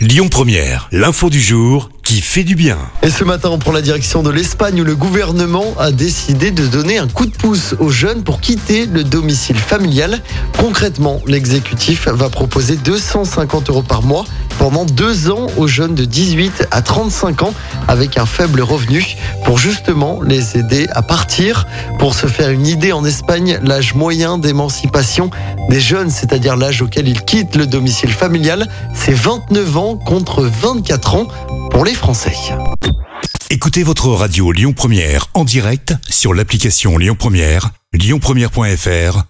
Lyon Première, l'info du jour qui fait du bien. Et ce matin, on prend la direction de l'Espagne où le gouvernement a décidé de donner un coup de pouce aux jeunes pour quitter le domicile familial. Concrètement, l'exécutif va proposer 250 euros par mois pendant deux ans aux jeunes de 18 à 35 ans avec un faible revenu pour justement les aider à partir. Pour se faire une idée, en Espagne, l'âge moyen d'émancipation des jeunes, c'est-à-dire l'âge auquel ils quittent le domicile familial, c'est 29 ans contre 24 ans pour les Français. Écoutez votre radio Lyon Première en direct sur l'application Lyon Première, lyonpremière.fr